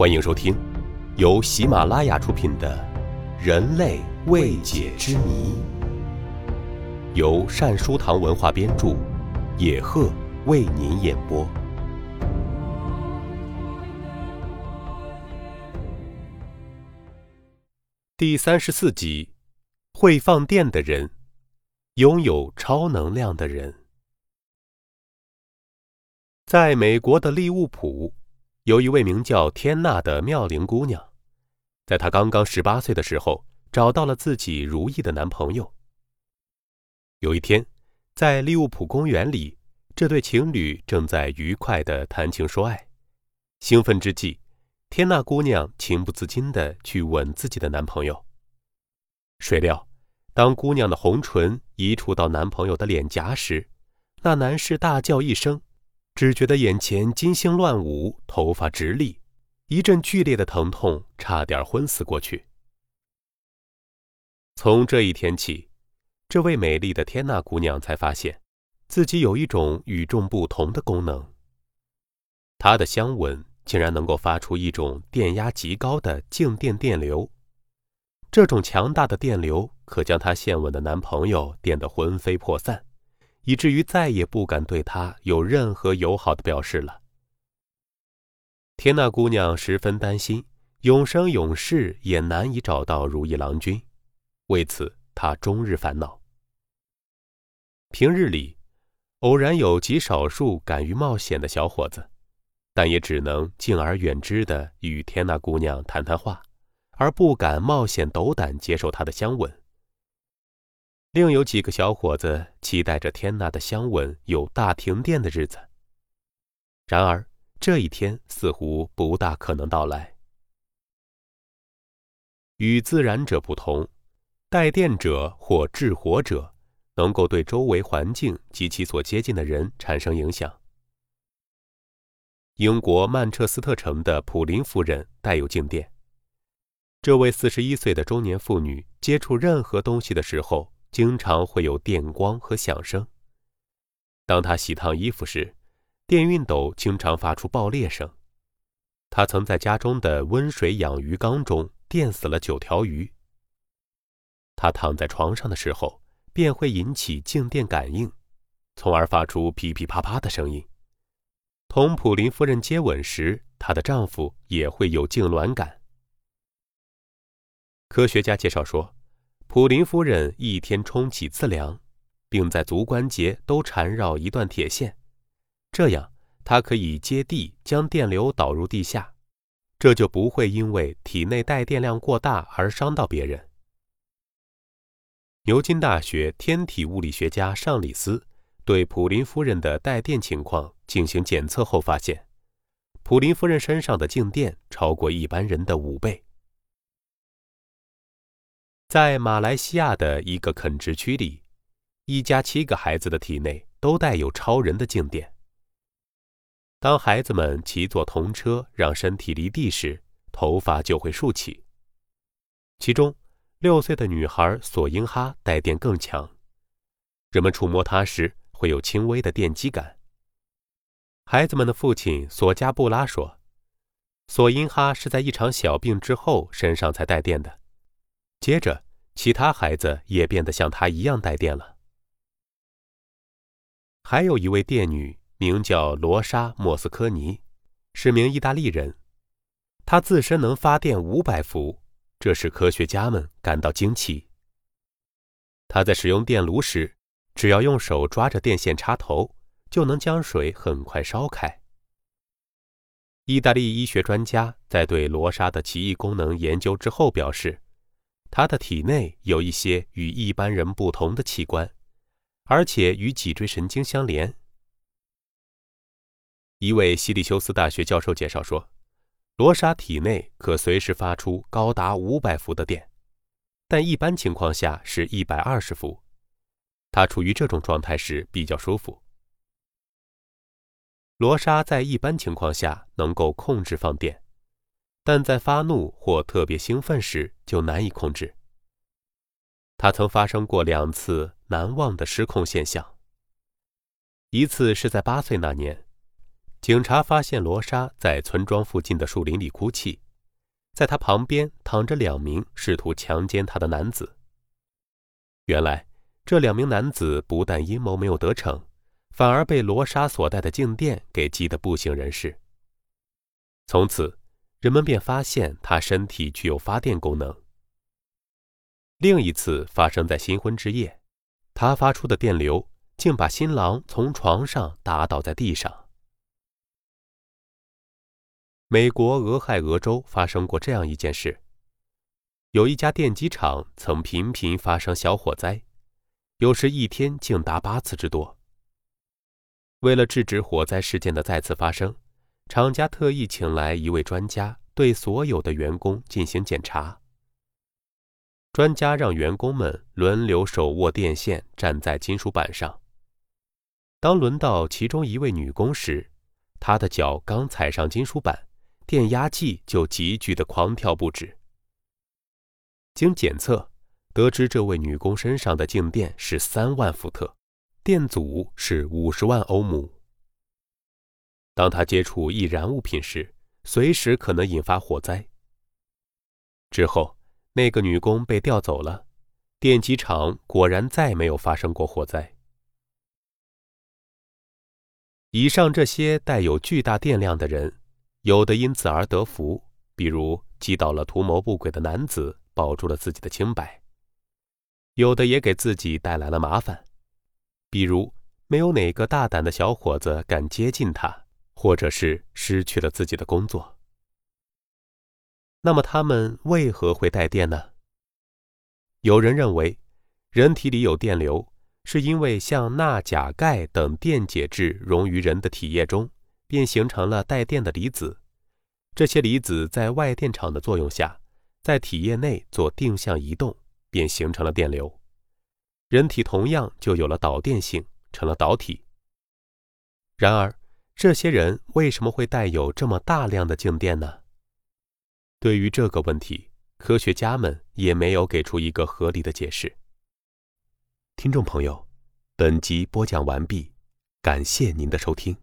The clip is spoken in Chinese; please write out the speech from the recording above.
欢迎收听由喜马拉雅出品的《人类未解之谜》，由善书堂文化编著，野鹤为您演播。第三十四集：会放电的人，拥有超能量的人。在美国的利物浦，有一位名叫天娜的妙龄姑娘。在她刚刚十八岁的时候，找到了自己如意的男朋友。有一天，在利物浦公园里，这对情侣正在愉快的谈情说爱。兴奋之际，天娜姑娘情不自禁的去吻自己的男朋友。谁料，当姑娘的红唇移触到男朋友的脸颊时，那男士大叫一声。只觉得眼前金星乱舞，头发直立，一阵剧烈的疼痛，差点昏死过去。从这一天起，这位美丽的天娜姑娘才发现，自己有一种与众不同的功能。她的香吻竟然能够发出一种电压极高的静电电流，这种强大的电流可将她献吻的男朋友电得魂飞魄散。以至于再也不敢对他有任何友好的表示了。天娜姑娘十分担心，永生永世也难以找到如意郎君，为此她终日烦恼。平日里，偶然有极少数敢于冒险的小伙子，但也只能敬而远之的与天娜姑娘谈谈话，而不敢冒险斗胆接受她的香吻。另有几个小伙子期待着天娜的香吻有大停电的日子。然而这一天似乎不大可能到来。与自然者不同，带电者或制火者能够对周围环境及其所接近的人产生影响。英国曼彻斯特城的普林夫人带有静电。这位四十一岁的中年妇女接触任何东西的时候。经常会有电光和响声。当他洗烫衣服时，电熨斗经常发出爆裂声。他曾在家中的温水养鱼缸中电死了九条鱼。他躺在床上的时候，便会引起静电感应，从而发出噼噼啪啪的声音。同普林夫人接吻时，她的丈夫也会有痉挛感。科学家介绍说。普林夫人一天冲几次凉，并在足关节都缠绕一段铁线，这样她可以接地将电流导入地下，这就不会因为体内带电量过大而伤到别人。牛津大学天体物理学家尚里斯对普林夫人的带电情况进行检测后发现，普林夫人身上的静电超过一般人的五倍。在马来西亚的一个垦殖区里，一家七个孩子的体内都带有超人的静电。当孩子们骑坐童车让身体离地时，头发就会竖起。其中，六岁的女孩索英哈带电更强，人们触摸她时会有轻微的电击感。孩子们的父亲索加布拉说：“索英哈是在一场小病之后身上才带电的。”接着，其他孩子也变得像他一样带电了。还有一位电女，名叫罗莎·莫斯科尼，是名意大利人。她自身能发电五百伏，这使科学家们感到惊奇。她在使用电炉时，只要用手抓着电线插头，就能将水很快烧开。意大利医学专家在对罗莎的奇异功能研究之后表示。他的体内有一些与一般人不同的器官，而且与脊椎神经相连。一位西里修斯大学教授介绍说，罗莎体内可随时发出高达五百伏的电，但一般情况下是一百二十伏。他处于这种状态时比较舒服。罗莎在一般情况下能够控制放电。但在发怒或特别兴奋时就难以控制。他曾发生过两次难忘的失控现象。一次是在八岁那年，警察发现罗莎在村庄附近的树林里哭泣，在她旁边躺着两名试图强奸她的男子。原来，这两名男子不但阴谋没有得逞，反而被罗莎所带的静电给击得不省人事。从此，人们便发现他身体具有发电功能。另一次发生在新婚之夜，他发出的电流竟把新郎从床上打倒在地上。美国俄亥俄州发生过这样一件事：有一家电机厂曾频频发生小火灾，有时一天竟达八次之多。为了制止火灾事件的再次发生，厂家特意请来一位专家，对所有的员工进行检查。专家让员工们轮流手握电线，站在金属板上。当轮到其中一位女工时，她的脚刚踩上金属板。电压计就急剧的狂跳不止。经检测，得知这位女工身上的静电是三万伏特，电阻是五十万欧姆。当他接触易燃物品时，随时可能引发火灾。之后，那个女工被调走了，电机厂果然再没有发生过火灾。以上这些带有巨大电量的人。有的因此而得福，比如击倒了图谋不轨的男子，保住了自己的清白；有的也给自己带来了麻烦，比如没有哪个大胆的小伙子敢接近他，或者是失去了自己的工作。那么他们为何会带电呢？有人认为，人体里有电流，是因为像钠、钾、钙等电解质溶于人的体液中。便形成了带电的离子，这些离子在外电场的作用下，在体液内做定向移动，便形成了电流。人体同样就有了导电性，成了导体。然而，这些人为什么会带有这么大量的静电呢？对于这个问题，科学家们也没有给出一个合理的解释。听众朋友，本集播讲完毕，感谢您的收听。